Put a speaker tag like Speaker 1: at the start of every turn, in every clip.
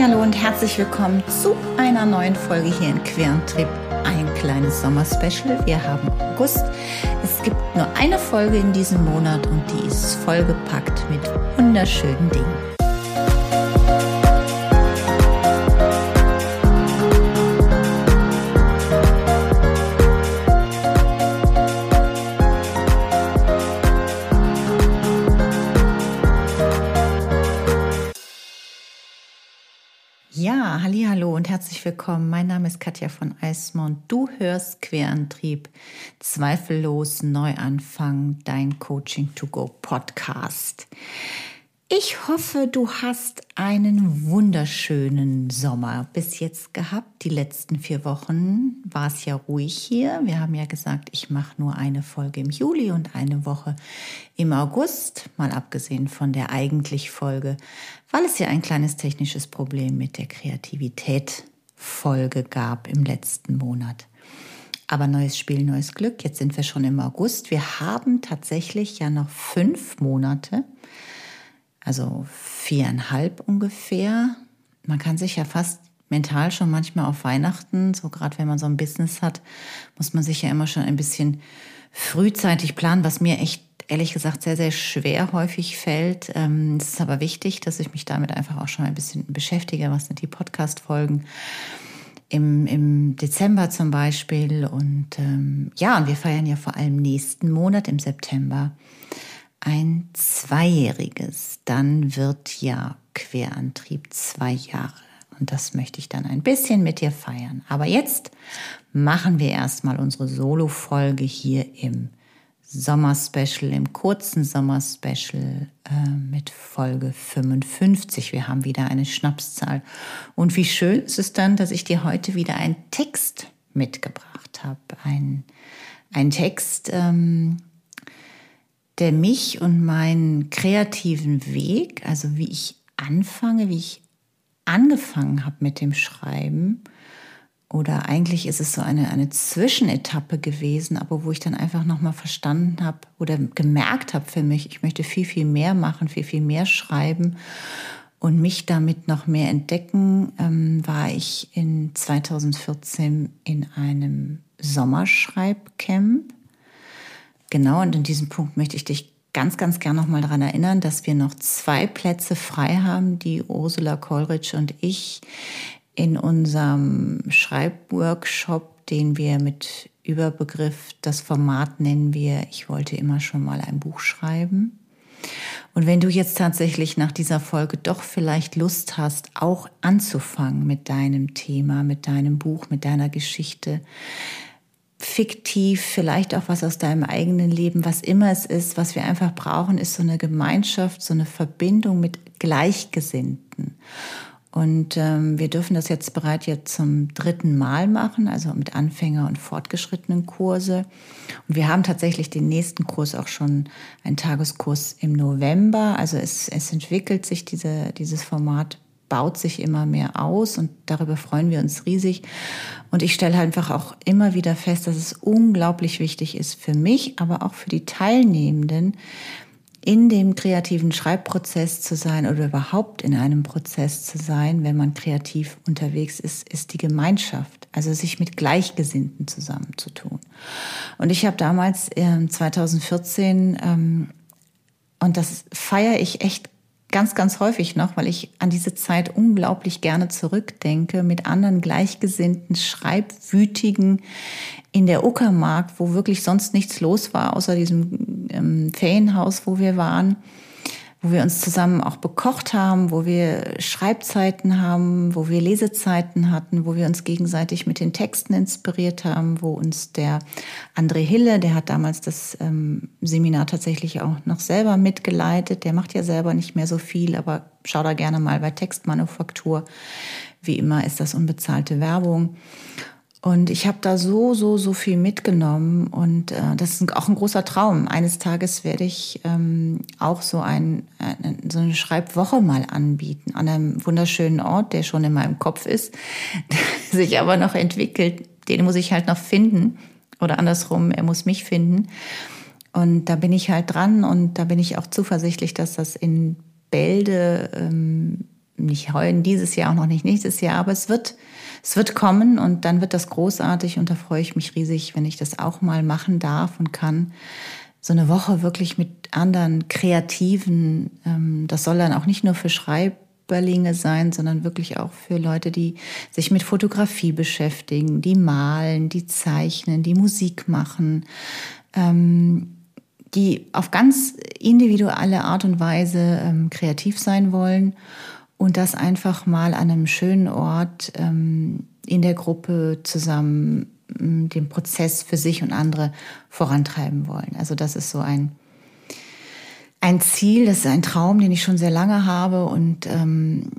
Speaker 1: Hallo und herzlich willkommen zu einer neuen Folge hier in Querentrip. Ein kleines Sommerspecial. Wir haben August. Es gibt nur eine Folge in diesem Monat und die ist vollgepackt mit wunderschönen Dingen. Willkommen. Mein Name ist Katja von Eismond. Du hörst Querantrieb, zweifellos Neuanfang, dein Coaching to Go Podcast. Ich hoffe, du hast einen wunderschönen Sommer bis jetzt gehabt. Die letzten vier Wochen war es ja ruhig hier. Wir haben ja gesagt, ich mache nur eine Folge im Juli und eine Woche im August, mal abgesehen von der eigentlich Folge, weil es ja ein kleines technisches Problem mit der Kreativität Folge gab im letzten Monat. Aber neues Spiel, neues Glück. Jetzt sind wir schon im August. Wir haben tatsächlich ja noch fünf Monate also viereinhalb ungefähr. Man kann sich ja fast mental schon manchmal auf Weihnachten, so gerade wenn man so ein Business hat, muss man sich ja immer schon ein bisschen frühzeitig planen, was mir echt ehrlich gesagt sehr, sehr schwer häufig fällt. Ähm, es ist aber wichtig, dass ich mich damit einfach auch schon ein bisschen beschäftige. Was sind die Podcast-Folgen? Im, im Dezember zum Beispiel. Und ähm, ja, und wir feiern ja vor allem nächsten Monat im September ein Zweijähriges, dann wird ja Querantrieb zwei Jahre. Und das möchte ich dann ein bisschen mit dir feiern. Aber jetzt machen wir erstmal unsere Solo-Folge hier im Sommerspecial, im kurzen Sommerspecial äh, mit Folge 55. Wir haben wieder eine Schnapszahl. Und wie schön ist es dann, dass ich dir heute wieder einen Text mitgebracht habe. Ein, ein Text, ähm, der mich und meinen kreativen Weg, also wie ich anfange, wie ich angefangen habe mit dem Schreiben, oder eigentlich ist es so eine, eine Zwischenetappe gewesen, aber wo ich dann einfach nochmal verstanden habe oder gemerkt habe für mich, ich möchte viel, viel mehr machen, viel, viel mehr schreiben und mich damit noch mehr entdecken, ähm, war ich in 2014 in einem Sommerschreibcamp. Genau, und in diesem Punkt möchte ich dich ganz, ganz gern nochmal daran erinnern, dass wir noch zwei Plätze frei haben, die Ursula Kollrich und ich in unserem Schreibworkshop, den wir mit Überbegriff, das Format nennen wir, ich wollte immer schon mal ein Buch schreiben. Und wenn du jetzt tatsächlich nach dieser Folge doch vielleicht Lust hast, auch anzufangen mit deinem Thema, mit deinem Buch, mit deiner Geschichte, fiktiv, vielleicht auch was aus deinem eigenen Leben, was immer es ist, was wir einfach brauchen, ist so eine Gemeinschaft, so eine Verbindung mit Gleichgesinnten. Und ähm, wir dürfen das jetzt bereits jetzt zum dritten Mal machen, also mit Anfänger- und fortgeschrittenen Kurse. Und wir haben tatsächlich den nächsten Kurs auch schon, einen Tageskurs im November. Also es, es entwickelt sich diese, dieses Format baut sich immer mehr aus und darüber freuen wir uns riesig. Und ich stelle einfach auch immer wieder fest, dass es unglaublich wichtig ist für mich, aber auch für die Teilnehmenden, in dem kreativen Schreibprozess zu sein oder überhaupt in einem Prozess zu sein, wenn man kreativ unterwegs ist, ist die Gemeinschaft, also sich mit Gleichgesinnten zusammenzutun. Und ich habe damals äh, 2014 ähm, und das feiere ich echt ganz, ganz häufig noch, weil ich an diese Zeit unglaublich gerne zurückdenke, mit anderen gleichgesinnten, schreibwütigen in der Uckermark, wo wirklich sonst nichts los war, außer diesem ähm, Ferienhaus, wo wir waren wo wir uns zusammen auch bekocht haben, wo wir Schreibzeiten haben, wo wir Lesezeiten hatten, wo wir uns gegenseitig mit den Texten inspiriert haben, wo uns der André Hille, der hat damals das ähm, Seminar tatsächlich auch noch selber mitgeleitet, der macht ja selber nicht mehr so viel, aber schau da gerne mal bei Textmanufaktur. Wie immer ist das unbezahlte Werbung. Und ich habe da so, so, so viel mitgenommen. Und äh, das ist auch ein großer Traum. Eines Tages werde ich ähm, auch so, ein, äh, so eine Schreibwoche mal anbieten an einem wunderschönen Ort, der schon in meinem Kopf ist, der sich aber noch entwickelt. Den muss ich halt noch finden. Oder andersrum, er muss mich finden. Und da bin ich halt dran und da bin ich auch zuversichtlich, dass das in Bälde ähm, nicht heute, dieses Jahr, auch noch nicht nächstes Jahr, aber es wird, es wird kommen und dann wird das großartig und da freue ich mich riesig, wenn ich das auch mal machen darf und kann. So eine Woche wirklich mit anderen Kreativen, ähm, das soll dann auch nicht nur für Schreiberlinge sein, sondern wirklich auch für Leute, die sich mit Fotografie beschäftigen, die malen, die zeichnen, die Musik machen, ähm, die auf ganz individuelle Art und Weise ähm, kreativ sein wollen und das einfach mal an einem schönen Ort ähm, in der Gruppe zusammen ähm, den Prozess für sich und andere vorantreiben wollen. Also das ist so ein, ein Ziel, das ist ein Traum, den ich schon sehr lange habe und ähm,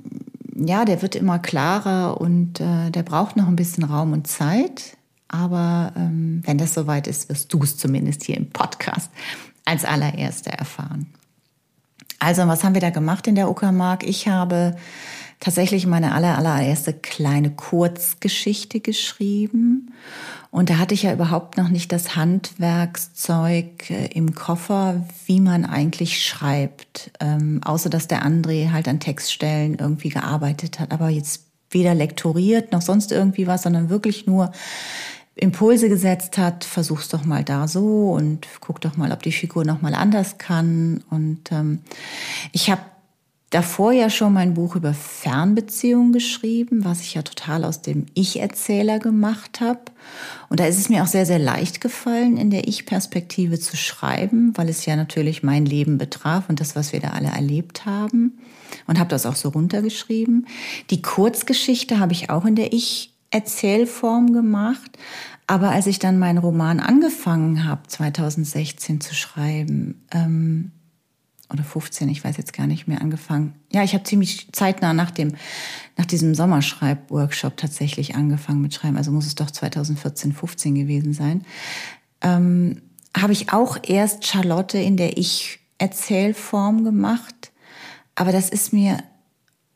Speaker 1: ja, der wird immer klarer und äh, der braucht noch ein bisschen Raum und Zeit. Aber ähm, wenn das soweit ist, wirst du es zumindest hier im Podcast als allererste erfahren. Also, was haben wir da gemacht in der Uckermark? Ich habe tatsächlich meine aller, allererste kleine Kurzgeschichte geschrieben. Und da hatte ich ja überhaupt noch nicht das Handwerkszeug äh, im Koffer, wie man eigentlich schreibt. Ähm, außer dass der André halt an Textstellen irgendwie gearbeitet hat. Aber jetzt weder lektoriert noch sonst irgendwie was, sondern wirklich nur Impulse gesetzt hat, versuch's doch mal da so und guck doch mal, ob die Figur noch mal anders kann. Und ähm, ich habe davor ja schon mein Buch über Fernbeziehungen geschrieben, was ich ja total aus dem Ich-Erzähler gemacht habe. Und da ist es mir auch sehr, sehr leicht gefallen, in der Ich-Perspektive zu schreiben, weil es ja natürlich mein Leben betraf und das, was wir da alle erlebt haben. Und habe das auch so runtergeschrieben. Die Kurzgeschichte habe ich auch in der Ich Erzählform gemacht. Aber als ich dann meinen Roman angefangen habe, 2016 zu schreiben, ähm, oder 15, ich weiß jetzt gar nicht mehr, angefangen. Ja, ich habe ziemlich zeitnah nach dem, nach diesem Sommerschreib-Workshop tatsächlich angefangen mit Schreiben. Also muss es doch 2014, 15 gewesen sein. Ähm, habe ich auch erst Charlotte in der Ich-Erzählform gemacht. Aber das ist mir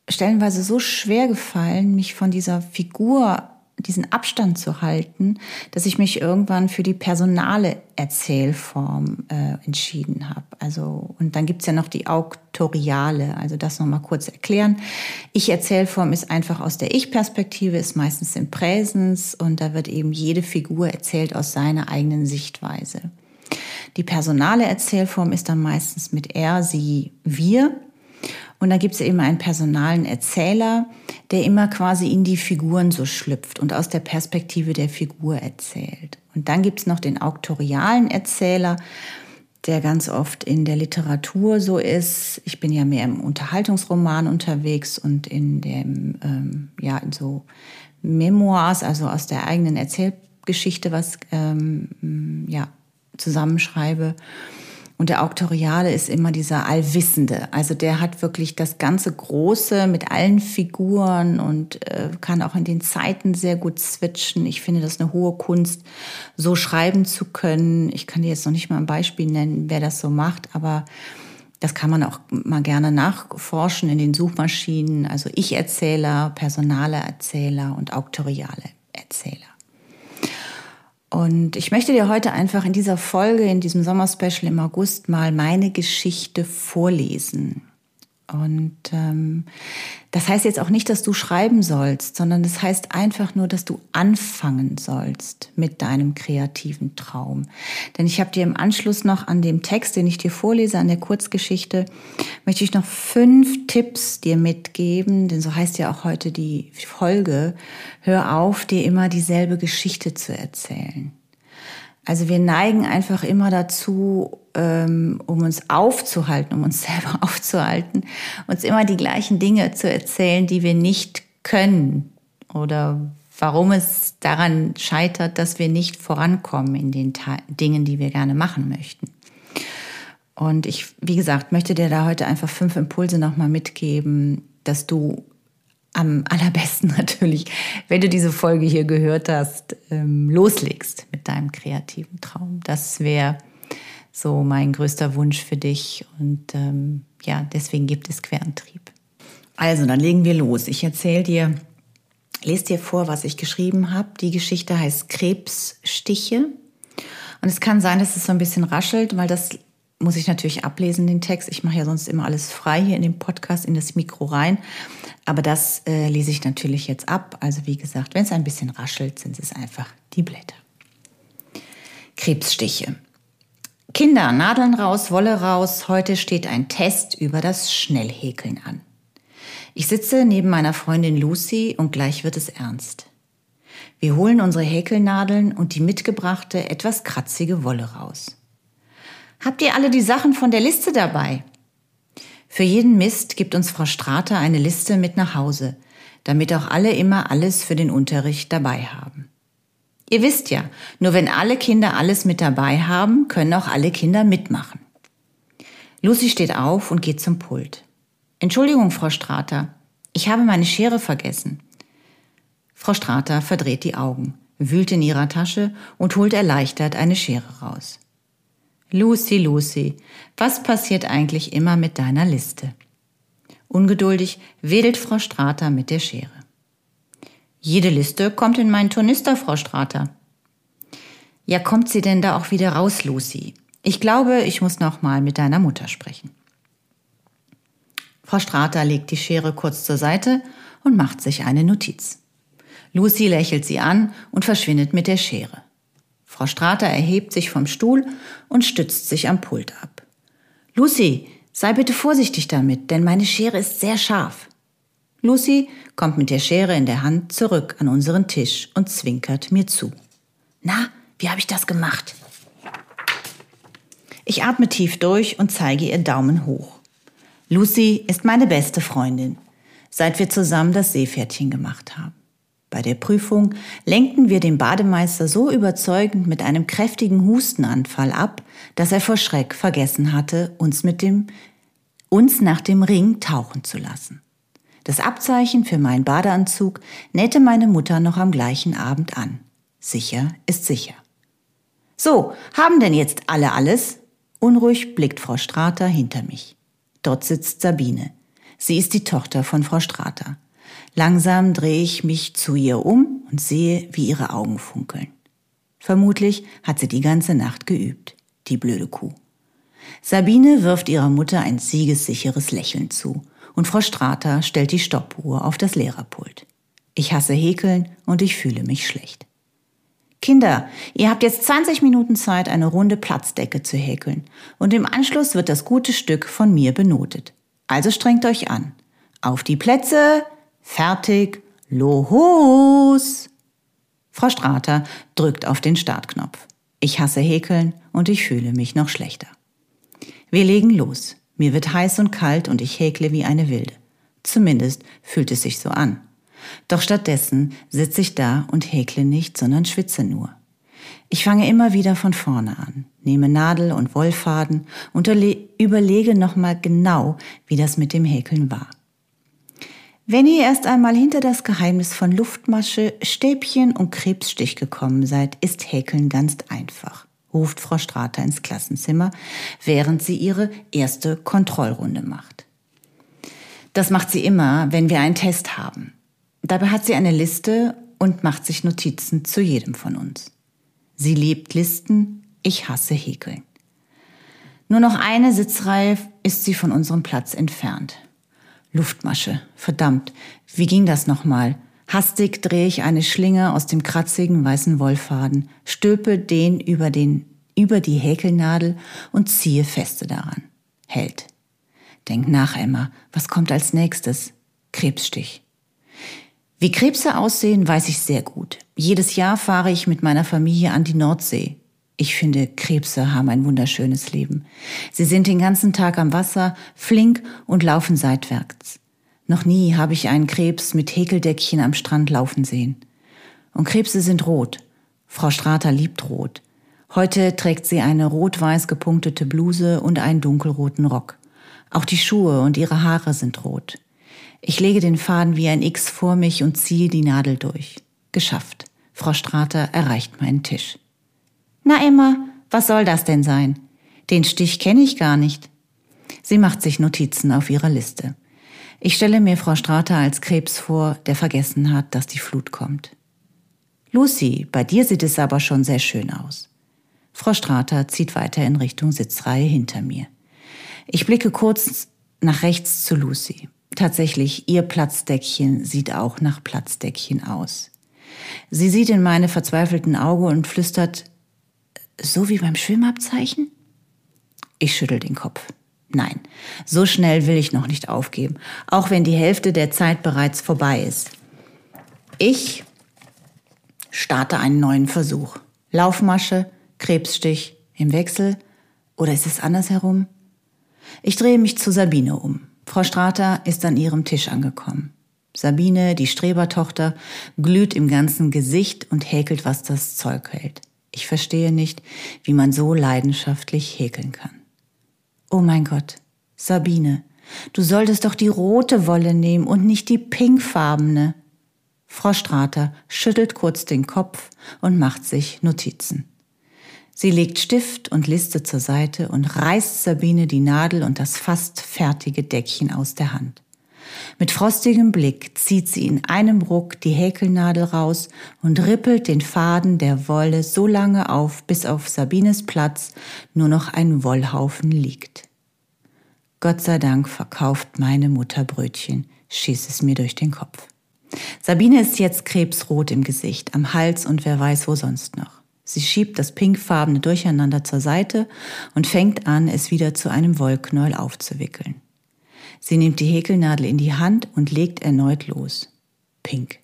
Speaker 1: stellenweise so schwer gefallen, mich von dieser Figur, diesen Abstand zu halten, dass ich mich irgendwann für die personale Erzählform äh, entschieden habe. Also und dann gibt's ja noch die Auktoriale, also das nochmal kurz erklären. Ich-Erzählform ist einfach aus der Ich-Perspektive, ist meistens im Präsens und da wird eben jede Figur erzählt aus seiner eigenen Sichtweise. Die personale Erzählform ist dann meistens mit er, sie, wir. Und da gibt es eben einen personalen Erzähler, der immer quasi in die Figuren so schlüpft und aus der Perspektive der Figur erzählt. Und dann gibt es noch den auktorialen Erzähler, der ganz oft in der Literatur so ist. Ich bin ja mehr im Unterhaltungsroman unterwegs und in dem, ähm, ja, in so Memoirs, also aus der eigenen Erzählgeschichte was, ähm, ja, zusammenschreibe. Und der Auktoriale ist immer dieser Allwissende. Also der hat wirklich das ganze Große mit allen Figuren und äh, kann auch in den Zeiten sehr gut switchen. Ich finde das eine hohe Kunst, so schreiben zu können. Ich kann dir jetzt noch nicht mal ein Beispiel nennen, wer das so macht, aber das kann man auch mal gerne nachforschen in den Suchmaschinen. Also Ich-Erzähler, personale Erzähler und auktoriale Erzähler. Und ich möchte dir heute einfach in dieser Folge, in diesem Sommerspecial im August mal meine Geschichte vorlesen. Und ähm, das heißt jetzt auch nicht, dass du schreiben sollst, sondern das heißt einfach nur, dass du anfangen sollst mit deinem kreativen Traum. Denn ich habe dir im Anschluss noch an dem Text, den ich dir vorlese, an der Kurzgeschichte, möchte ich noch fünf Tipps dir mitgeben, denn so heißt ja auch heute die Folge, hör auf, dir immer dieselbe Geschichte zu erzählen. Also wir neigen einfach immer dazu, ähm, um uns aufzuhalten, um uns selber aufzuhalten, uns immer die gleichen Dinge zu erzählen, die wir nicht können oder warum es daran scheitert, dass wir nicht vorankommen in den Dingen, die wir gerne machen möchten. Und ich, wie gesagt, möchte dir da heute einfach fünf Impulse nochmal mitgeben, dass du am allerbesten natürlich, wenn du diese Folge hier gehört hast, ähm, loslegst mit deinem kreativen Traum. Das wäre so mein größter Wunsch für dich und ähm, ja, deswegen gibt es Querantrieb. Also, dann legen wir los. Ich erzähle dir, lese dir vor, was ich geschrieben habe. Die Geschichte heißt Krebsstiche. Und es kann sein, dass es so ein bisschen raschelt, weil das muss ich natürlich ablesen, den Text. Ich mache ja sonst immer alles frei hier in dem Podcast, in das Mikro rein. Aber das äh, lese ich natürlich jetzt ab. Also wie gesagt, wenn es ein bisschen raschelt, sind es einfach die Blätter. Krebsstiche. Kinder, Nadeln raus, Wolle raus. Heute steht ein Test über das Schnellhäkeln an. Ich sitze neben meiner Freundin Lucy und gleich wird es ernst. Wir holen unsere Häkelnadeln und die mitgebrachte, etwas kratzige Wolle raus. Habt ihr alle die Sachen von der Liste dabei? Für jeden Mist gibt uns Frau Strater eine Liste mit nach Hause, damit auch alle immer alles für den Unterricht dabei haben. Ihr wisst ja, nur wenn alle Kinder alles mit dabei haben, können auch alle Kinder mitmachen. Lucy steht auf und geht zum Pult. Entschuldigung, Frau Strater, ich habe meine Schere vergessen. Frau Strater verdreht die Augen, wühlt in ihrer Tasche und holt erleichtert eine Schere raus. Lucy, Lucy, was passiert eigentlich immer mit deiner Liste? Ungeduldig wedelt Frau Strater mit der Schere. Jede Liste kommt in meinen Tornister, Frau Strater. Ja, kommt sie denn da auch wieder raus, Lucy? Ich glaube, ich muss noch mal mit deiner Mutter sprechen. Frau Strater legt die Schere kurz zur Seite und macht sich eine Notiz. Lucy lächelt sie an und verschwindet mit der Schere. Frau Strater erhebt sich vom Stuhl und stützt sich am Pult ab. Lucy, sei bitte vorsichtig damit, denn meine Schere ist sehr scharf. Lucy kommt mit der Schere in der Hand zurück an unseren Tisch und zwinkert mir zu. Na, wie habe ich das gemacht? Ich atme tief durch und zeige ihr Daumen hoch. Lucy ist meine beste Freundin, seit wir zusammen das Seepferdchen gemacht haben. Bei der Prüfung lenkten wir den Bademeister so überzeugend mit einem kräftigen Hustenanfall ab, dass er vor Schreck vergessen hatte, uns mit dem, uns nach dem Ring tauchen zu lassen. Das Abzeichen für meinen Badeanzug nähte meine Mutter noch am gleichen Abend an. Sicher ist sicher. So, haben denn jetzt alle alles? Unruhig blickt Frau Strater hinter mich. Dort sitzt Sabine. Sie ist die Tochter von Frau Strater. Langsam drehe ich mich zu ihr um und sehe, wie ihre Augen funkeln. Vermutlich hat sie die ganze Nacht geübt, die blöde Kuh. Sabine wirft ihrer Mutter ein siegessicheres Lächeln zu und Frau Strater stellt die Stoppuhr auf das Lehrerpult. Ich hasse Häkeln und ich fühle mich schlecht. Kinder, ihr habt jetzt 20 Minuten Zeit, eine runde Platzdecke zu häkeln. Und im Anschluss wird das gute Stück von mir benotet. Also strengt euch an. Auf die Plätze, fertig, los! Frau Strater drückt auf den Startknopf. Ich hasse Häkeln und ich fühle mich noch schlechter. Wir legen los. Mir wird heiß und kalt und ich häkle wie eine Wilde. Zumindest fühlt es sich so an. Doch stattdessen sitze ich da und häkle nicht, sondern schwitze nur. Ich fange immer wieder von vorne an, nehme Nadel und Wollfaden und überlege nochmal genau, wie das mit dem Häkeln war. Wenn ihr erst einmal hinter das Geheimnis von Luftmasche, Stäbchen und Krebsstich gekommen seid, ist Häkeln ganz einfach, ruft Frau Strater ins Klassenzimmer, während sie ihre erste Kontrollrunde macht. Das macht sie immer, wenn wir einen Test haben. Dabei hat sie eine Liste und macht sich Notizen zu jedem von uns. Sie liebt Listen, ich hasse Häkeln. Nur noch eine Sitzreihe ist sie von unserem Platz entfernt. Luftmasche, verdammt, wie ging das nochmal? Hastig drehe ich eine Schlinge aus dem kratzigen weißen Wollfaden, stülpe den über, den über die Häkelnadel und ziehe feste daran. Hält. Denk nach, Emma, was kommt als nächstes? Krebsstich. Wie Krebse aussehen, weiß ich sehr gut. Jedes Jahr fahre ich mit meiner Familie an die Nordsee. Ich finde, Krebse haben ein wunderschönes Leben. Sie sind den ganzen Tag am Wasser, flink und laufen seitwärts. Noch nie habe ich einen Krebs mit Häkeldeckchen am Strand laufen sehen. Und Krebse sind rot. Frau Strater liebt rot. Heute trägt sie eine rot-weiß gepunktete Bluse und einen dunkelroten Rock. Auch die Schuhe und ihre Haare sind rot. Ich lege den Faden wie ein X vor mich und ziehe die Nadel durch. Geschafft. Frau Strater erreicht meinen Tisch. Na Emma, was soll das denn sein? Den Stich kenne ich gar nicht. Sie macht sich Notizen auf ihrer Liste. Ich stelle mir Frau Strater als Krebs vor, der vergessen hat, dass die Flut kommt. Lucy, bei dir sieht es aber schon sehr schön aus. Frau Strater zieht weiter in Richtung Sitzreihe hinter mir. Ich blicke kurz nach rechts zu Lucy. Tatsächlich, ihr Platzdeckchen sieht auch nach Platzdeckchen aus. Sie sieht in meine verzweifelten Augen und flüstert, so wie beim Schwimmabzeichen? Ich schüttel den Kopf. Nein, so schnell will ich noch nicht aufgeben, auch wenn die Hälfte der Zeit bereits vorbei ist. Ich starte einen neuen Versuch. Laufmasche, Krebsstich im Wechsel oder ist es andersherum? Ich drehe mich zu Sabine um. Frau Strater ist an ihrem Tisch angekommen. Sabine, die Strebertochter, glüht im ganzen Gesicht und häkelt, was das Zeug hält. Ich verstehe nicht, wie man so leidenschaftlich häkeln kann. Oh mein Gott, Sabine, du solltest doch die rote Wolle nehmen und nicht die pinkfarbene. Frau Strater schüttelt kurz den Kopf und macht sich Notizen. Sie legt Stift und Liste zur Seite und reißt Sabine die Nadel und das fast fertige Deckchen aus der Hand. Mit frostigem Blick zieht sie in einem Ruck die Häkelnadel raus und rippelt den Faden der Wolle so lange auf, bis auf Sabines Platz nur noch ein Wollhaufen liegt. Gott sei Dank verkauft meine Mutter Brötchen, schießt es mir durch den Kopf. Sabine ist jetzt krebsrot im Gesicht, am Hals und wer weiß wo sonst noch. Sie schiebt das pinkfarbene Durcheinander zur Seite und fängt an, es wieder zu einem Wollknäuel aufzuwickeln. Sie nimmt die Häkelnadel in die Hand und legt erneut los. Pink.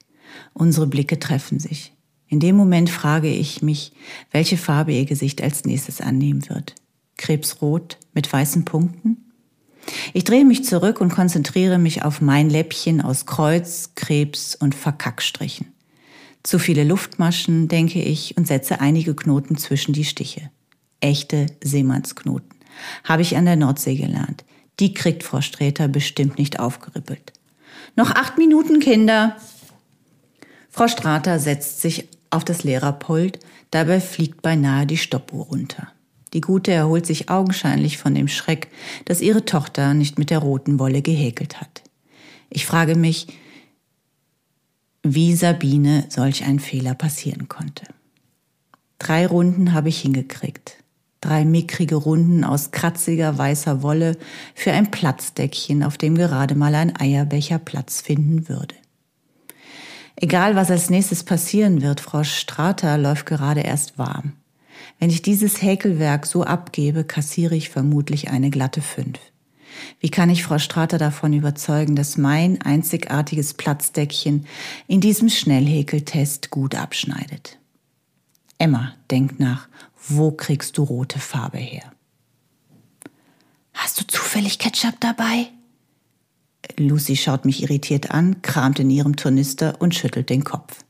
Speaker 1: Unsere Blicke treffen sich. In dem Moment frage ich mich, welche Farbe ihr Gesicht als nächstes annehmen wird. Krebsrot mit weißen Punkten? Ich drehe mich zurück und konzentriere mich auf mein Läppchen aus Kreuz, Krebs und Verkackstrichen. Zu viele Luftmaschen, denke ich, und setze einige Knoten zwischen die Stiche. Echte Seemannsknoten. Habe ich an der Nordsee gelernt. Die kriegt Frau Sträter bestimmt nicht aufgerippelt. Noch acht Minuten, Kinder. Frau Strater setzt sich auf das Lehrerpult, dabei fliegt beinahe die Stoppuhr runter. Die Gute erholt sich augenscheinlich von dem Schreck, dass ihre Tochter nicht mit der roten Wolle gehäkelt hat. Ich frage mich, wie Sabine solch ein Fehler passieren konnte. Drei Runden habe ich hingekriegt drei mickrige Runden aus kratziger weißer Wolle für ein Platzdeckchen, auf dem gerade mal ein Eierbecher Platz finden würde. Egal, was als nächstes passieren wird, Frau Strater läuft gerade erst warm. Wenn ich dieses Häkelwerk so abgebe, kassiere ich vermutlich eine glatte Fünf. Wie kann ich Frau Strater davon überzeugen, dass mein einzigartiges Platzdeckchen in diesem Schnellhäkeltest gut abschneidet? Emma denkt nach wo kriegst du rote Farbe her? Hast du zufällig Ketchup dabei? Lucy schaut mich irritiert an, kramt in ihrem Tornister und schüttelt den Kopf.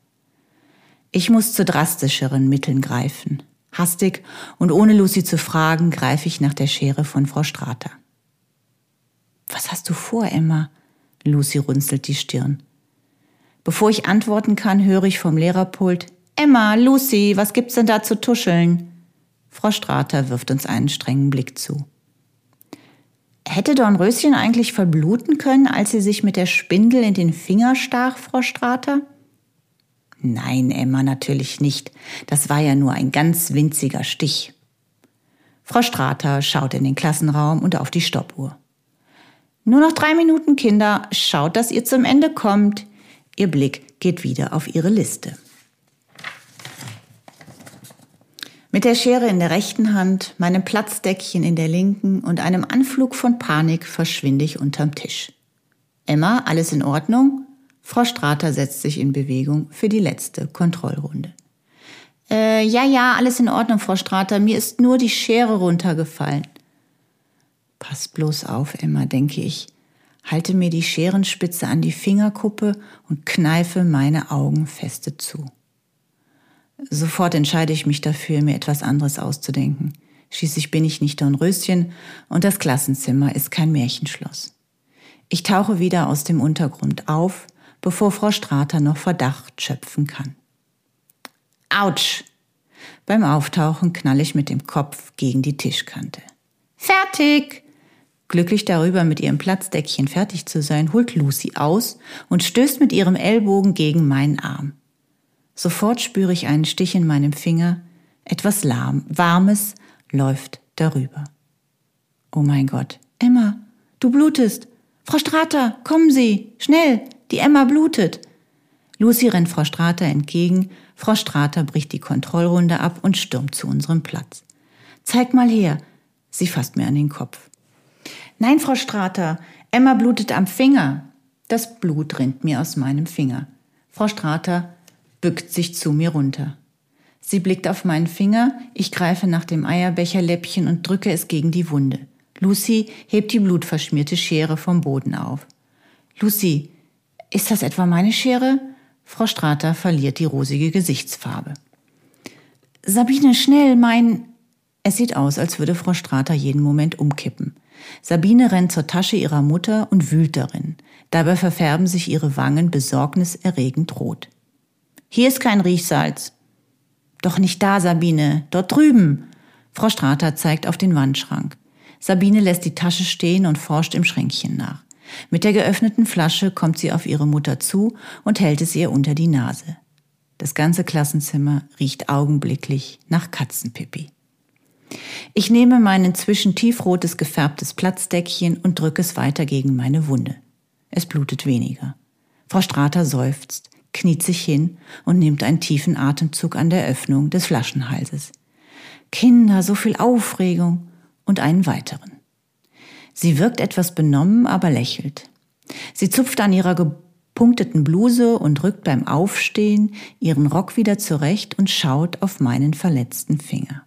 Speaker 1: Ich muss zu drastischeren Mitteln greifen. Hastig und ohne Lucy zu fragen, greife ich nach der Schere von Frau Strater. Was hast du vor, Emma? Lucy runzelt die Stirn. Bevor ich antworten kann, höre ich vom Lehrerpult, Emma, Lucy, was gibt's denn da zu tuscheln? Frau Strater wirft uns einen strengen Blick zu. Hätte Dornröschen eigentlich verbluten können, als sie sich mit der Spindel in den Finger stach, Frau Strater? Nein, Emma, natürlich nicht. Das war ja nur ein ganz winziger Stich. Frau Strater schaut in den Klassenraum und auf die Stoppuhr. Nur noch drei Minuten, Kinder. Schaut, dass ihr zum Ende kommt. Ihr Blick geht wieder auf ihre Liste. Mit der Schere in der rechten Hand, meinem Platzdeckchen in der linken und einem Anflug von Panik verschwinde ich unterm Tisch. Emma, alles in Ordnung? Frau Strater setzt sich in Bewegung für die letzte Kontrollrunde. Äh, ja, ja, alles in Ordnung, Frau Strater. Mir ist nur die Schere runtergefallen. Pass bloß auf, Emma, denke ich. Halte mir die Scherenspitze an die Fingerkuppe und kneife meine Augen feste zu. Sofort entscheide ich mich dafür, mir etwas anderes auszudenken. Schließlich bin ich nicht Dornröschen und das Klassenzimmer ist kein Märchenschloss. Ich tauche wieder aus dem Untergrund auf, bevor Frau Strater noch Verdacht schöpfen kann. Autsch! Beim Auftauchen knall ich mit dem Kopf gegen die Tischkante. Fertig! Glücklich darüber, mit ihrem Platzdeckchen fertig zu sein, holt Lucy aus und stößt mit ihrem Ellbogen gegen meinen Arm. Sofort spüre ich einen Stich in meinem Finger. Etwas lahm, Warmes läuft darüber. Oh mein Gott. Emma, du blutest. Frau Strater, kommen Sie, schnell, die Emma blutet. Lucy rennt Frau Strater entgegen, Frau Strater bricht die Kontrollrunde ab und stürmt zu unserem Platz. Zeig mal her. Sie fasst mir an den Kopf. Nein, Frau Strater, Emma blutet am Finger. Das Blut rinnt mir aus meinem Finger. Frau Strater bückt sich zu mir runter. Sie blickt auf meinen Finger, ich greife nach dem Eierbecherläppchen und drücke es gegen die Wunde. Lucy hebt die blutverschmierte Schere vom Boden auf. Lucy, ist das etwa meine Schere? Frau Strater verliert die rosige Gesichtsfarbe. Sabine, schnell, mein. Es sieht aus, als würde Frau Strater jeden Moment umkippen. Sabine rennt zur Tasche ihrer Mutter und wühlt darin. Dabei verfärben sich ihre Wangen besorgniserregend rot. Hier ist kein Riechsalz. Doch nicht da, Sabine, dort drüben. Frau Strater zeigt auf den Wandschrank. Sabine lässt die Tasche stehen und forscht im Schränkchen nach. Mit der geöffneten Flasche kommt sie auf ihre Mutter zu und hält es ihr unter die Nase. Das ganze Klassenzimmer riecht augenblicklich nach Katzenpipi. Ich nehme mein inzwischen tiefrotes gefärbtes Platzdeckchen und drücke es weiter gegen meine Wunde. Es blutet weniger. Frau Strater seufzt, kniet sich hin und nimmt einen tiefen Atemzug an der Öffnung des Flaschenhalses. Kinder, so viel Aufregung und einen weiteren. Sie wirkt etwas benommen, aber lächelt. Sie zupft an ihrer gepunkteten Bluse und rückt beim Aufstehen ihren Rock wieder zurecht und schaut auf meinen verletzten Finger.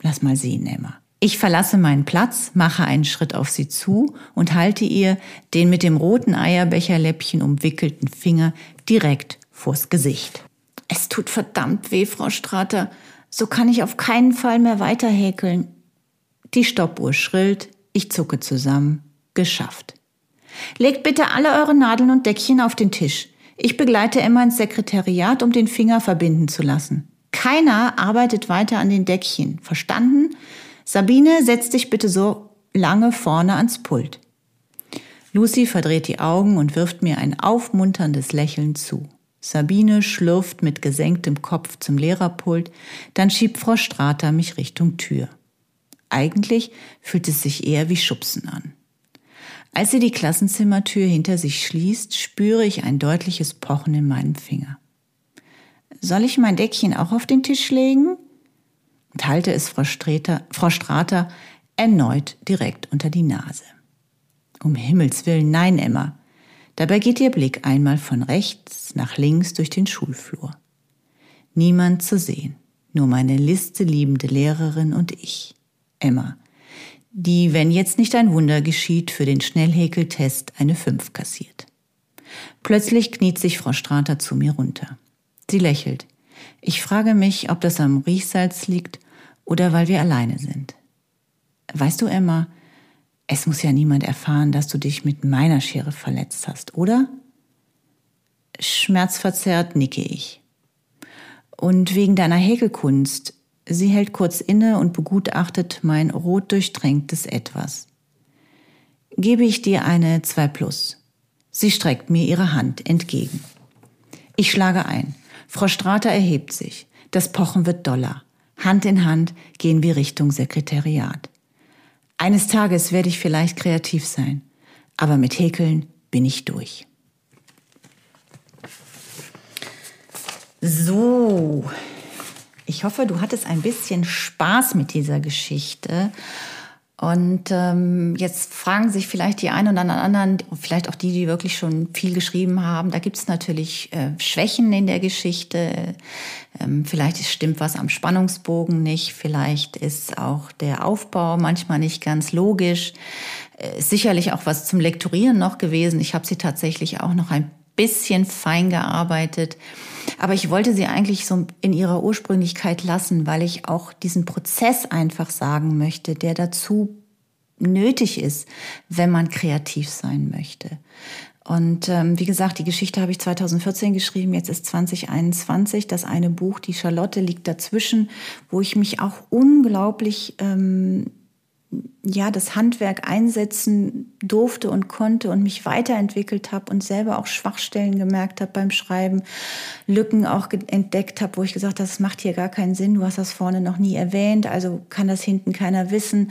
Speaker 1: Lass mal sehen, Emma. Ich verlasse meinen Platz, mache einen Schritt auf sie zu und halte ihr den mit dem roten Eierbecherläppchen umwickelten Finger direkt vors Gesicht. Es tut verdammt weh, Frau Strater. So kann ich auf keinen Fall mehr weiter häkeln. Die Stoppuhr schrillt, ich zucke zusammen. Geschafft. Legt bitte alle eure Nadeln und Deckchen auf den Tisch. Ich begleite Emma ins Sekretariat, um den Finger verbinden zu lassen. Keiner arbeitet weiter an den Deckchen. Verstanden? Sabine, setz dich bitte so lange vorne ans Pult. Lucy verdreht die Augen und wirft mir ein aufmunterndes Lächeln zu. Sabine schlürft mit gesenktem Kopf zum Lehrerpult, dann schiebt Frau Strater mich Richtung Tür. Eigentlich fühlt es sich eher wie Schubsen an. Als sie die Klassenzimmertür hinter sich schließt, spüre ich ein deutliches Pochen in meinem Finger. Soll ich mein Deckchen auch auf den Tisch legen? Und halte es Frau, Streter, Frau Strater erneut direkt unter die Nase. Um Himmels willen, nein, Emma. Dabei geht ihr Blick einmal von rechts nach links durch den Schulflur. Niemand zu sehen, nur meine Liste liebende Lehrerin und ich. Emma, die, wenn jetzt nicht ein Wunder geschieht, für den Schnellhäkeltest eine 5 kassiert. Plötzlich kniet sich Frau Strater zu mir runter. Sie lächelt. Ich frage mich, ob das am Riechsalz liegt oder weil wir alleine sind. Weißt du, Emma, es muss ja niemand erfahren, dass du dich mit meiner Schere verletzt hast, oder? Schmerzverzerrt nicke ich. Und wegen deiner Häkelkunst, Sie hält kurz inne und begutachtet mein rot durchtränktes Etwas. Gebe ich dir eine 2 plus. Sie streckt mir ihre Hand entgegen. Ich schlage ein. Frau Strater erhebt sich. Das Pochen wird doller. Hand in Hand gehen wir Richtung Sekretariat. Eines Tages werde ich vielleicht kreativ sein, aber mit Häkeln bin ich durch. So, ich hoffe, du hattest ein bisschen Spaß mit dieser Geschichte. Und ähm, jetzt fragen sich vielleicht die einen oder anderen, vielleicht auch die, die wirklich schon viel geschrieben haben, da gibt es natürlich äh, Schwächen in der Geschichte. Ähm, vielleicht stimmt was am Spannungsbogen nicht, vielleicht ist auch der Aufbau manchmal nicht ganz logisch. Äh, sicherlich auch was zum Lektorieren noch gewesen. Ich habe sie tatsächlich auch noch ein bisschen fein gearbeitet. Aber ich wollte sie eigentlich so in ihrer Ursprünglichkeit lassen, weil ich auch diesen Prozess einfach sagen möchte, der dazu nötig ist, wenn man kreativ sein möchte. Und ähm, wie gesagt, die Geschichte habe ich 2014 geschrieben, jetzt ist 2021. Das eine Buch, die Charlotte, liegt dazwischen, wo ich mich auch unglaublich ähm, ja das Handwerk einsetzen durfte und konnte und mich weiterentwickelt habe und selber auch Schwachstellen gemerkt habe beim Schreiben, Lücken auch entdeckt habe, wo ich gesagt habe, das macht hier gar keinen Sinn, du hast das vorne noch nie erwähnt, also kann das hinten keiner wissen.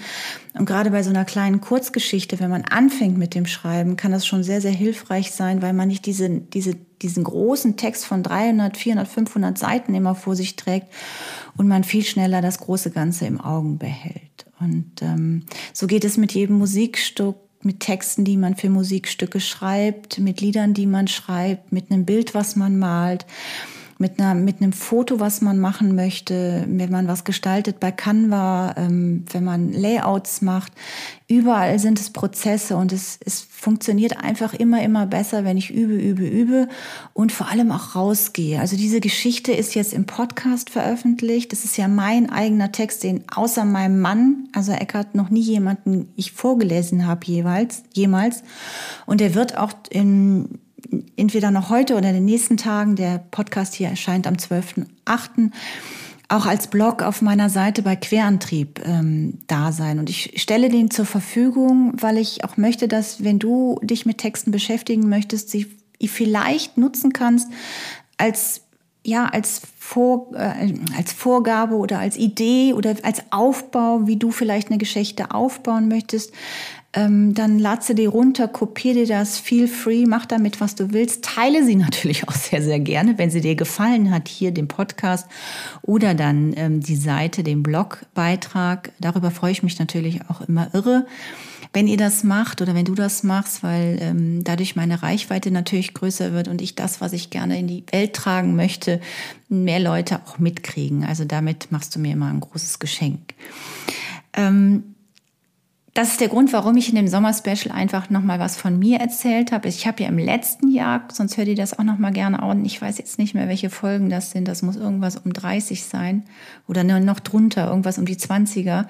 Speaker 1: Und gerade bei so einer kleinen Kurzgeschichte, wenn man anfängt mit dem Schreiben, kann das schon sehr, sehr hilfreich sein, weil man nicht diese, diese, diesen großen Text von 300, 400, 500 Seiten immer vor sich trägt und man viel schneller das große Ganze im Augen behält. Und ähm, so geht es mit jedem Musikstück, mit Texten, die man für Musikstücke schreibt, mit Liedern, die man schreibt, mit einem Bild, was man malt mit, einer, mit einem Foto, was man machen möchte, wenn man was gestaltet bei Canva, ähm, wenn man Layouts macht. Überall sind es Prozesse und es, es funktioniert einfach immer, immer besser, wenn ich übe, übe, übe und vor allem auch rausgehe. Also diese Geschichte ist jetzt im Podcast veröffentlicht. Das ist ja mein eigener Text, den außer meinem Mann, also Eckart, noch nie jemanden ich vorgelesen habe jeweils, jemals. Und er wird auch in, entweder noch heute oder in den nächsten Tagen, der Podcast hier erscheint am 12.8., auch als Blog auf meiner Seite bei Querantrieb ähm, da sein. Und ich stelle den zur Verfügung, weil ich auch möchte, dass wenn du dich mit Texten beschäftigen möchtest, sie vielleicht nutzen kannst als ja, als, Vor, äh, als Vorgabe oder als Idee oder als Aufbau, wie du vielleicht eine Geschichte aufbauen möchtest, ähm, dann lad sie dir runter, kopier dir das, feel free, mach damit, was du willst. Teile sie natürlich auch sehr, sehr gerne, wenn sie dir gefallen hat, hier den Podcast oder dann ähm, die Seite, den Blogbeitrag. Darüber freue ich mich natürlich auch immer irre, wenn ihr das macht oder wenn du das machst, weil ähm, dadurch meine Reichweite natürlich größer wird und ich das, was ich gerne in die Welt tragen möchte, mehr Leute auch mitkriegen. Also damit machst du mir immer ein großes Geschenk. Ähm, das ist der Grund, warum ich in dem Sommerspecial einfach nochmal was von mir erzählt habe. Ich habe ja im letzten Jahr, sonst hört ihr das auch nochmal gerne an. Ich weiß jetzt nicht mehr, welche Folgen das sind. Das muss irgendwas um 30 sein oder noch drunter, irgendwas um die 20er.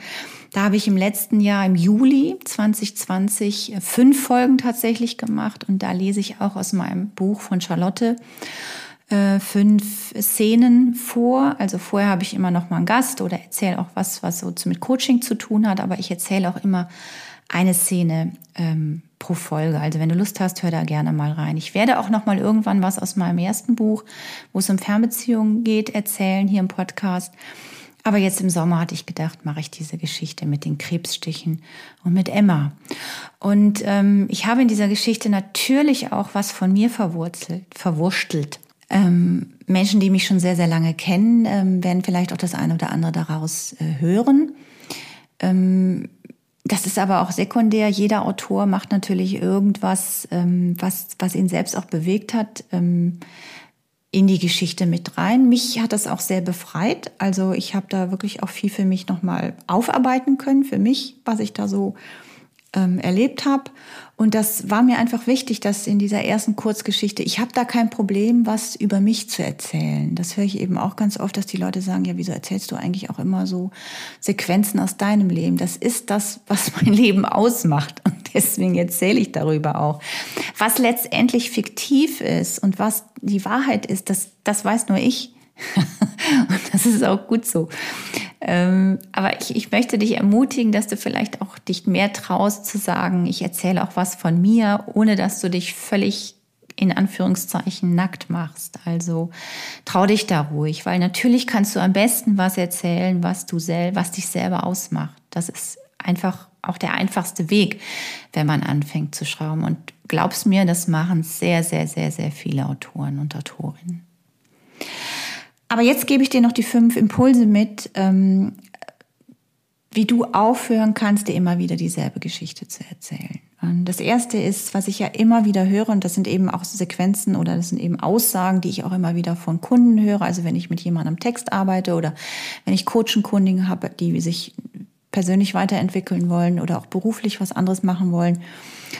Speaker 1: Da habe ich im letzten Jahr, im Juli 2020, fünf Folgen tatsächlich gemacht. Und da lese ich auch aus meinem Buch von Charlotte äh, fünf Szenen vor. Also vorher habe ich immer noch mal einen Gast oder erzähle auch was, was so mit Coaching zu tun hat, aber ich erzähle auch immer eine Szene ähm, pro Folge. Also wenn du Lust hast, hör da gerne mal rein. Ich werde auch noch mal irgendwann was aus meinem ersten Buch, wo es um Fernbeziehungen geht, erzählen hier im Podcast. Aber jetzt im Sommer hatte ich gedacht, mache ich diese Geschichte mit den Krebsstichen und mit Emma. Und ähm, ich habe in dieser Geschichte natürlich auch was von mir verwurzelt, verwurstelt. Ähm, Menschen, die mich schon sehr, sehr lange kennen, ähm, werden vielleicht auch das eine oder andere daraus äh, hören. Ähm, das ist aber auch sekundär. Jeder Autor macht natürlich irgendwas, ähm, was, was ihn selbst auch bewegt hat, ähm, in die Geschichte mit rein. Mich hat das auch sehr befreit. Also ich habe da wirklich auch viel für mich nochmal aufarbeiten können, für mich, was ich da so ähm, erlebt habe. Und das war mir einfach wichtig, dass in dieser ersten Kurzgeschichte, ich habe da kein Problem, was über mich zu erzählen. Das höre ich eben auch ganz oft, dass die Leute sagen, ja, wieso erzählst du eigentlich auch immer so Sequenzen aus deinem Leben? Das ist das, was mein Leben ausmacht. Und deswegen erzähle ich darüber auch. Was letztendlich fiktiv ist und was die Wahrheit ist, das, das weiß nur ich. und das ist auch gut so. Ähm, aber ich, ich möchte dich ermutigen, dass du vielleicht auch dich mehr traust zu sagen, ich erzähle auch was von mir, ohne dass du dich völlig in Anführungszeichen nackt machst. Also trau dich da ruhig, weil natürlich kannst du am besten was erzählen, was du sel was dich selber ausmacht. Das ist einfach auch der einfachste Weg, wenn man anfängt zu schrauben. Und glaubst mir, das machen sehr, sehr, sehr, sehr viele Autoren und Autorinnen. Aber jetzt gebe ich dir noch die fünf Impulse mit, ähm, wie du aufhören kannst, dir immer wieder dieselbe Geschichte zu erzählen. Und das erste ist, was ich ja immer wieder höre, und das sind eben auch Sequenzen oder das sind eben Aussagen, die ich auch immer wieder von Kunden höre. Also wenn ich mit jemandem Text arbeite oder wenn ich Coaching-Kundinnen habe, die sich persönlich weiterentwickeln wollen oder auch beruflich was anderes machen wollen,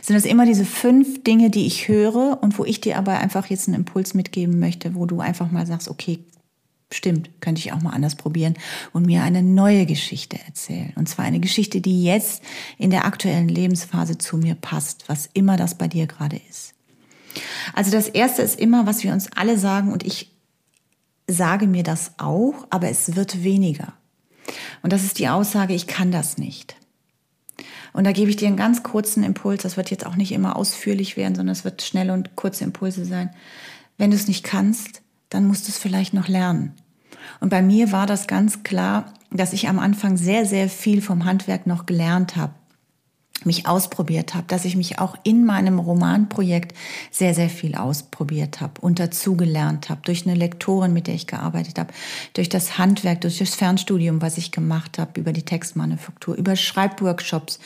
Speaker 1: sind das immer diese fünf Dinge, die ich höre und wo ich dir aber einfach jetzt einen Impuls mitgeben möchte, wo du einfach mal sagst, okay, stimmt, könnte ich auch mal anders probieren und mir eine neue Geschichte erzählen. Und zwar eine Geschichte, die jetzt in der aktuellen Lebensphase zu mir passt, was immer das bei dir gerade ist. Also das Erste ist immer, was wir uns alle sagen, und ich sage mir das auch, aber es wird weniger. Und das ist die Aussage, ich kann das nicht. Und da gebe ich dir einen ganz kurzen Impuls. Das wird jetzt auch nicht immer ausführlich werden, sondern es wird schnelle und kurze Impulse sein. Wenn du es nicht kannst, dann musst du es vielleicht noch lernen. Und bei mir war das ganz klar, dass ich am Anfang sehr, sehr viel vom Handwerk noch gelernt habe mich ausprobiert habe, dass ich mich auch in meinem Romanprojekt sehr, sehr viel ausprobiert habe und dazugelernt habe, durch eine Lektorin, mit der ich gearbeitet habe, durch das Handwerk, durch das Fernstudium, was ich gemacht habe, über die Textmanufaktur, über Schreibworkshops,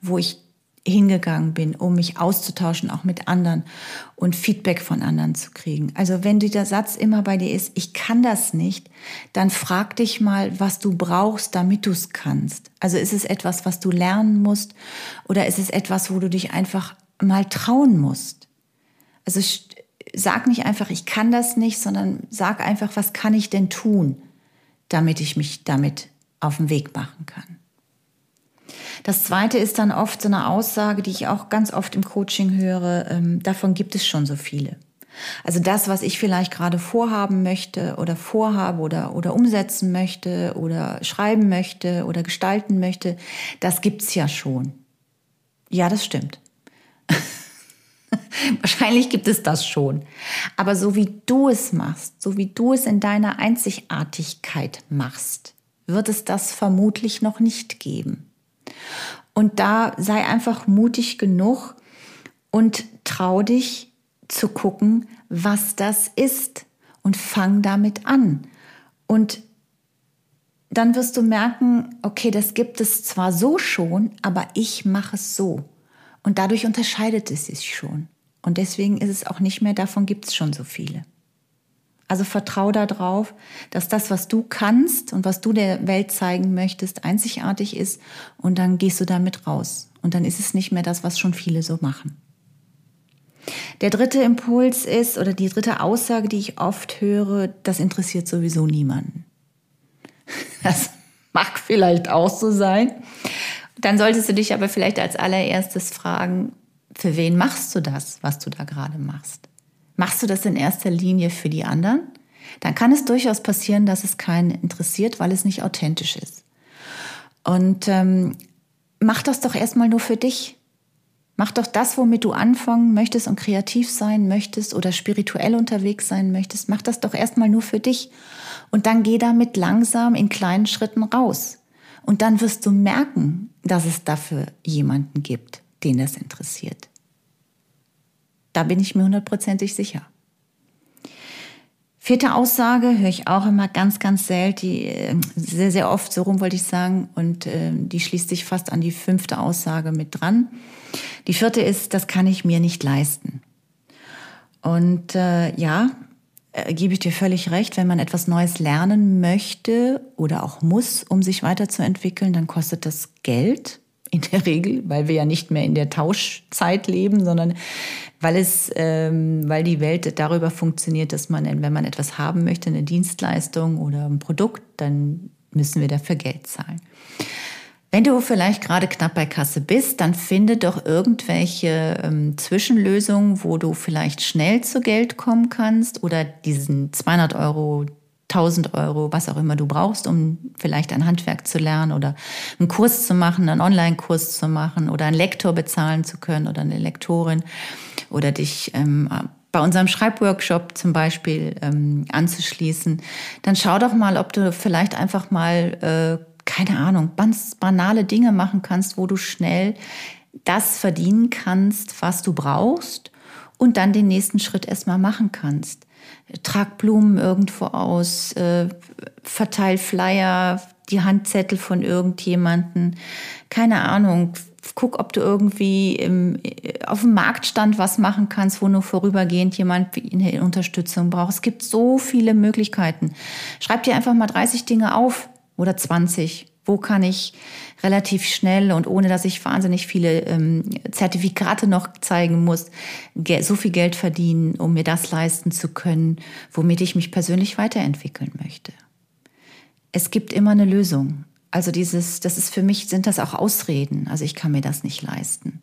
Speaker 1: wo ich hingegangen bin, um mich auszutauschen, auch mit anderen und Feedback von anderen zu kriegen. Also wenn dieser Satz immer bei dir ist, ich kann das nicht, dann frag dich mal, was du brauchst, damit du es kannst. Also ist es etwas, was du lernen musst oder ist es etwas, wo du dich einfach mal trauen musst? Also sag nicht einfach, ich kann das nicht, sondern sag einfach, was kann ich denn tun, damit ich mich damit auf den Weg machen kann. Das zweite ist dann oft so eine Aussage, die ich auch ganz oft im Coaching höre, ähm, davon gibt es schon so viele. Also das, was ich vielleicht gerade vorhaben möchte oder vorhabe oder, oder umsetzen möchte oder schreiben möchte oder gestalten möchte, das gibt's ja schon. Ja, das stimmt. Wahrscheinlich gibt es das schon. Aber so wie du es machst, so wie du es in deiner Einzigartigkeit machst, wird es das vermutlich noch nicht geben. Und da sei einfach mutig genug und trau dich zu gucken, was das ist und fang damit an. Und dann wirst du merken, okay, das gibt es zwar so schon, aber ich mache es so. Und dadurch unterscheidet es sich schon. Und deswegen ist es auch nicht mehr, davon gibt es schon so viele. Also vertrau darauf, dass das, was du kannst und was du der Welt zeigen möchtest, einzigartig ist und dann gehst du damit raus. Und dann ist es nicht mehr das, was schon viele so machen. Der dritte Impuls ist, oder die dritte Aussage, die ich oft höre, das interessiert sowieso niemanden. Das mag vielleicht auch so sein. Dann solltest du dich aber vielleicht als allererstes fragen, für wen machst du das, was du da gerade machst? Machst du das in erster Linie für die anderen? Dann kann es durchaus passieren, dass es keinen interessiert, weil es nicht authentisch ist. Und ähm, mach das doch erstmal nur für dich. Mach doch das, womit du anfangen möchtest und kreativ sein möchtest oder spirituell unterwegs sein möchtest. Mach das doch erstmal nur für dich. Und dann geh damit langsam in kleinen Schritten raus. Und dann wirst du merken, dass es dafür jemanden gibt, den das interessiert. Da bin ich mir hundertprozentig sicher. Vierte Aussage höre ich auch immer ganz, ganz selten, äh, sehr, sehr oft, so rum wollte ich sagen, und äh, die schließt sich fast an die fünfte Aussage mit dran. Die vierte ist, das kann ich mir nicht leisten. Und äh, ja, äh, gebe ich dir völlig recht, wenn man etwas Neues lernen möchte oder auch muss, um sich weiterzuentwickeln, dann kostet das Geld in der Regel, weil wir ja nicht mehr in der Tauschzeit leben, sondern weil es, ähm, weil die Welt darüber funktioniert, dass man, wenn man etwas haben möchte, eine Dienstleistung oder ein Produkt, dann müssen wir dafür Geld zahlen. Wenn du vielleicht gerade knapp bei Kasse bist, dann finde doch irgendwelche ähm, Zwischenlösungen, wo du vielleicht schnell zu Geld kommen kannst oder diesen 200 Euro 1000 Euro, was auch immer du brauchst, um vielleicht ein Handwerk zu lernen oder einen Kurs zu machen, einen Online-Kurs zu machen oder einen Lektor bezahlen zu können oder eine Lektorin oder dich ähm, bei unserem Schreibworkshop zum Beispiel ähm, anzuschließen, dann schau doch mal, ob du vielleicht einfach mal, äh, keine Ahnung, ganz banale Dinge machen kannst, wo du schnell das verdienen kannst, was du brauchst und dann den nächsten Schritt erstmal machen kannst trag Blumen irgendwo aus, äh, verteil Flyer, die Handzettel von irgendjemanden, keine Ahnung, guck, ob du irgendwie im, auf dem Marktstand was machen kannst, wo nur vorübergehend jemand eine Unterstützung braucht. Es gibt so viele Möglichkeiten. Schreib dir einfach mal 30 Dinge auf oder 20 wo kann ich relativ schnell und ohne dass ich wahnsinnig viele ähm, Zertifikate noch zeigen muss, so viel Geld verdienen, um mir das leisten zu können, womit ich mich persönlich weiterentwickeln möchte. Es gibt immer eine Lösung. Also dieses, das ist für mich, sind das auch Ausreden. Also ich kann mir das nicht leisten.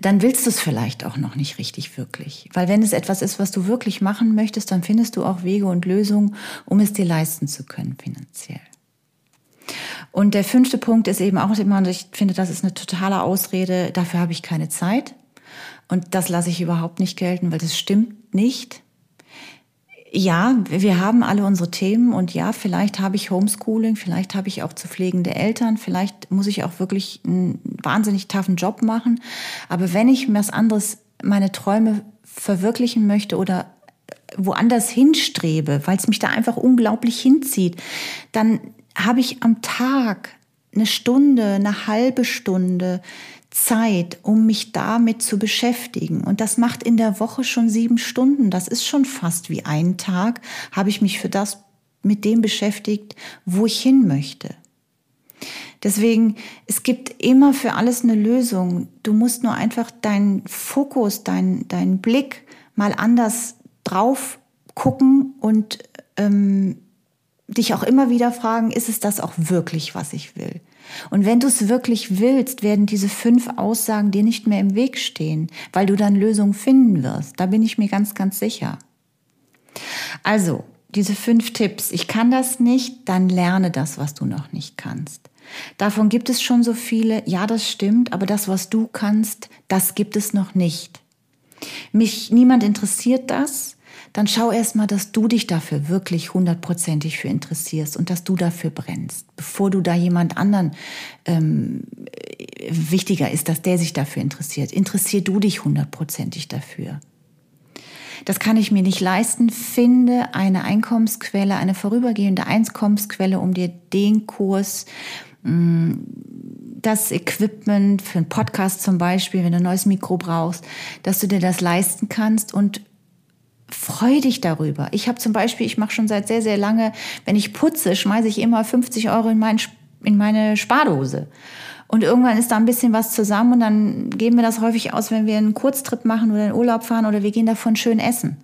Speaker 1: Dann willst du es vielleicht auch noch nicht richtig wirklich. Weil wenn es etwas ist, was du wirklich machen möchtest, dann findest du auch Wege und Lösungen, um es dir leisten zu können finanziell. Und der fünfte Punkt ist eben auch immer, ich finde, das ist eine totale Ausrede, dafür habe ich keine Zeit. Und das lasse ich überhaupt nicht gelten, weil das stimmt nicht. Ja, wir haben alle unsere Themen und ja, vielleicht habe ich Homeschooling, vielleicht habe ich auch zu pflegende Eltern, vielleicht muss ich auch wirklich einen wahnsinnig taffen Job machen. Aber wenn ich mir was anderes, meine Träume verwirklichen möchte oder woanders hinstrebe, weil es mich da einfach unglaublich hinzieht, dann habe ich am Tag eine Stunde, eine halbe Stunde Zeit, um mich damit zu beschäftigen. Und das macht in der Woche schon sieben Stunden. Das ist schon fast wie ein Tag, habe ich mich für das mit dem beschäftigt, wo ich hin möchte. Deswegen, es gibt immer für alles eine Lösung. Du musst nur einfach deinen Fokus, deinen dein Blick mal anders drauf gucken und ähm, dich auch immer wieder fragen, ist es das auch wirklich, was ich will? Und wenn du es wirklich willst, werden diese fünf Aussagen dir nicht mehr im Weg stehen, weil du dann Lösungen finden wirst. Da bin ich mir ganz, ganz sicher. Also, diese fünf Tipps. Ich kann das nicht, dann lerne das, was du noch nicht kannst. Davon gibt es schon so viele. Ja, das stimmt, aber das, was du kannst, das gibt es noch nicht. Mich niemand interessiert das dann schau erstmal, dass du dich dafür wirklich hundertprozentig für interessierst und dass du dafür brennst, bevor du da jemand anderen ähm, wichtiger ist, dass der sich dafür interessiert. Interessier du dich hundertprozentig dafür. Das kann ich mir nicht leisten. Finde eine Einkommensquelle, eine vorübergehende Einkommensquelle, um dir den Kurs mm, das Equipment für einen Podcast zum Beispiel, wenn du ein neues Mikro brauchst, dass du dir das leisten kannst und freu dich darüber. Ich habe zum Beispiel, ich mache schon seit sehr, sehr lange, wenn ich putze, schmeiße ich immer 50 Euro in, mein, in meine Spardose. Und irgendwann ist da ein bisschen was zusammen und dann geben wir das häufig aus, wenn wir einen Kurztrip machen oder in Urlaub fahren oder wir gehen davon schön essen.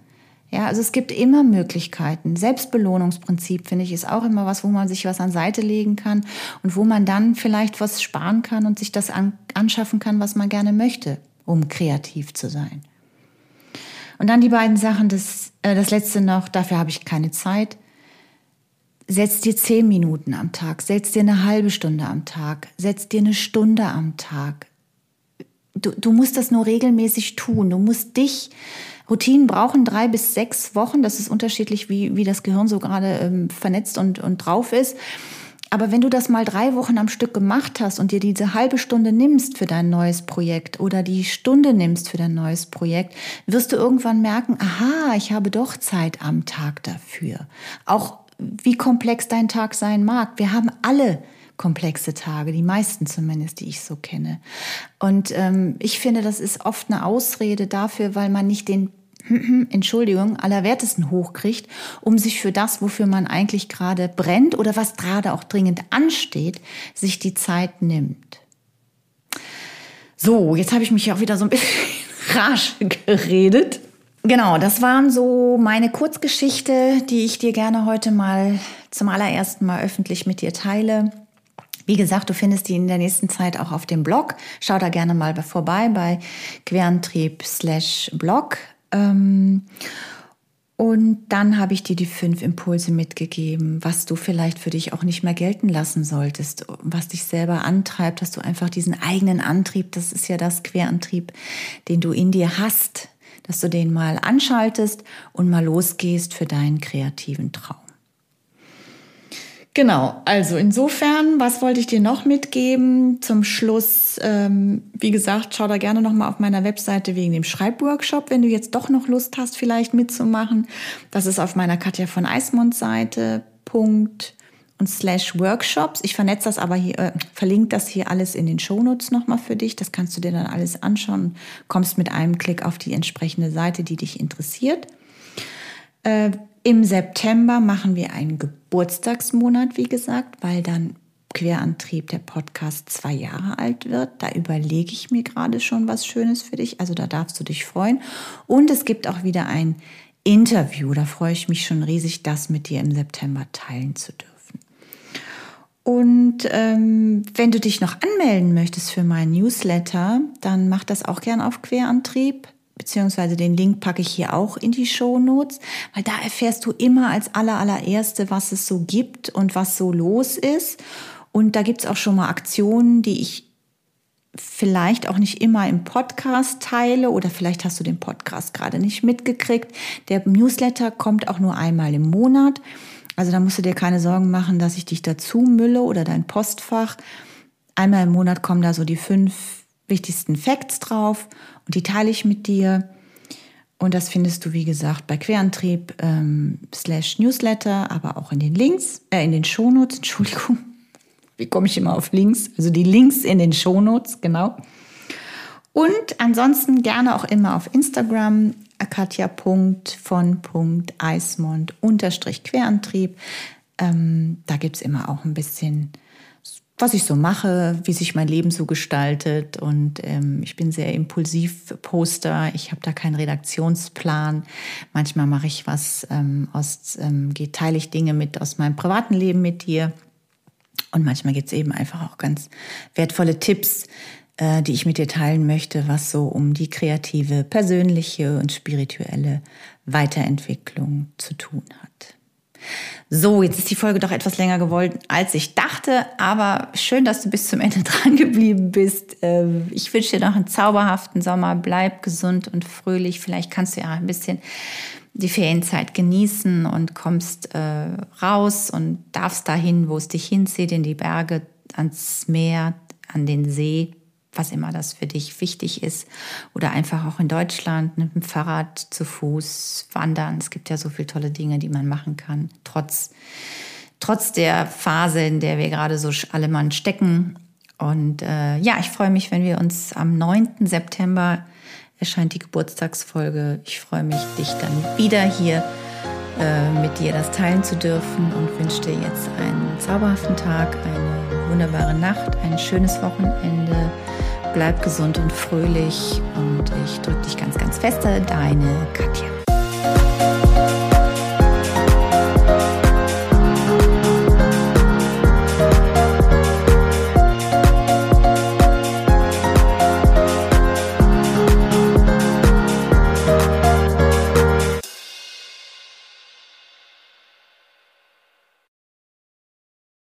Speaker 1: Ja, also es gibt immer Möglichkeiten. Selbstbelohnungsprinzip finde ich ist auch immer was, wo man sich was an Seite legen kann und wo man dann vielleicht was sparen kann und sich das an, anschaffen kann, was man gerne möchte, um kreativ zu sein. Und dann die beiden Sachen, das, äh, das letzte noch, dafür habe ich keine Zeit. Setz dir zehn Minuten am Tag, setz dir eine halbe Stunde am Tag, setz dir eine Stunde am Tag. Du, du musst das nur regelmäßig tun. Du musst dich, Routinen brauchen drei bis sechs Wochen. Das ist unterschiedlich, wie, wie das Gehirn so gerade ähm, vernetzt und, und drauf ist. Aber wenn du das mal drei Wochen am Stück gemacht hast und dir diese halbe Stunde nimmst für dein neues Projekt oder die Stunde nimmst für dein neues Projekt, wirst du irgendwann merken, aha, ich habe doch Zeit am Tag dafür. Auch wie komplex dein Tag sein mag. Wir haben alle komplexe Tage, die meisten zumindest, die ich so kenne. Und ähm, ich finde, das ist oft eine Ausrede dafür, weil man nicht den Entschuldigung, allerwertesten hochkriegt, um sich für das, wofür man eigentlich gerade brennt oder was gerade auch dringend ansteht, sich die Zeit nimmt. So, jetzt habe ich mich auch wieder so ein bisschen rasch geredet. Genau, das waren so meine Kurzgeschichte, die ich dir gerne heute mal zum allerersten Mal öffentlich mit dir teile. Wie gesagt, du findest die in der nächsten Zeit auch auf dem Blog. Schau da gerne mal vorbei bei querantrieb slash blog. Ähm, und dann habe ich dir die fünf Impulse mitgegeben, was du vielleicht für dich auch nicht mehr gelten lassen solltest, was dich selber antreibt, dass du einfach diesen eigenen Antrieb, das ist ja das Querantrieb, den du in dir hast, dass du den mal anschaltest und mal losgehst für deinen kreativen Traum. Genau, also insofern, was wollte ich dir noch mitgeben? Zum Schluss, ähm, wie gesagt, schau da gerne nochmal auf meiner Webseite wegen dem Schreibworkshop, wenn du jetzt doch noch Lust hast, vielleicht mitzumachen. Das ist auf meiner Katja von Eismond Seite. Punkt und slash Workshops. Ich vernetze das aber hier, äh, verlinke das hier alles in den Shownotes nochmal für dich. Das kannst du dir dann alles anschauen. Kommst mit einem Klick auf die entsprechende Seite, die dich interessiert. Äh, im September machen wir einen Geburtstagsmonat, wie gesagt, weil dann Querantrieb der Podcast zwei Jahre alt wird. Da überlege ich mir gerade schon was Schönes für dich. Also da darfst du dich freuen. Und es gibt auch wieder ein Interview. Da freue ich mich schon riesig, das mit dir im September teilen zu dürfen. Und ähm, wenn du dich noch anmelden möchtest für meinen Newsletter, dann mach das auch gern auf Querantrieb beziehungsweise den Link packe ich hier auch in die Show Notes, weil da erfährst du immer als aller allererste, was es so gibt und was so los ist. Und da gibt es auch schon mal Aktionen, die ich vielleicht auch nicht immer im Podcast teile oder vielleicht hast du den Podcast gerade nicht mitgekriegt. Der Newsletter kommt auch nur einmal im Monat. Also da musst du dir keine Sorgen machen, dass ich dich dazu mülle oder dein Postfach. Einmal im Monat kommen da so die fünf wichtigsten Facts drauf und die teile ich mit dir. Und das findest du, wie gesagt, bei Querantrieb ähm, slash Newsletter, aber auch in den Links, äh, in den Shownotes, Entschuldigung. Wie komme ich immer auf Links? Also die Links in den Shownotes, genau. Und ansonsten gerne auch immer auf Instagram katja.von.eismond unterstrich Querantrieb. Ähm, da gibt es immer auch ein bisschen, was ich so mache, wie sich mein Leben so gestaltet. Und ähm, ich bin sehr impulsiv Poster. Ich habe da keinen Redaktionsplan. Manchmal mache ich was ähm, aus, ähm, teile ich Dinge mit aus meinem privaten Leben mit dir. Und manchmal gibt es eben einfach auch ganz wertvolle Tipps, äh, die ich mit dir teilen möchte, was so um die kreative, persönliche und spirituelle Weiterentwicklung zu tun hat. So, jetzt ist die Folge doch etwas länger geworden, als ich dachte, aber schön, dass du bis zum Ende dran geblieben bist. Ähm, ich wünsche dir noch einen zauberhaften Sommer. Bleib gesund und fröhlich. Vielleicht kannst du ja ein bisschen die Ferienzeit genießen und kommst äh, raus und darfst dahin, wo es dich hinzieht, in die Berge, ans Meer, an den See, was immer das für dich wichtig ist. Oder einfach auch in Deutschland mit dem Fahrrad, zu Fuß, wandern. Es gibt ja so viele tolle Dinge, die man machen kann, trotz, trotz der Phase, in der wir gerade so alle Mann stecken. Und äh, ja, ich freue mich, wenn wir uns am 9. September erscheint die Geburtstagsfolge. Ich freue mich, dich dann wieder hier äh, mit dir das teilen zu dürfen und wünsche dir jetzt einen zauberhaften Tag, eine wunderbare Nacht, ein schönes Wochenende bleib gesund und fröhlich und ich drücke dich ganz, ganz feste, deine Katja.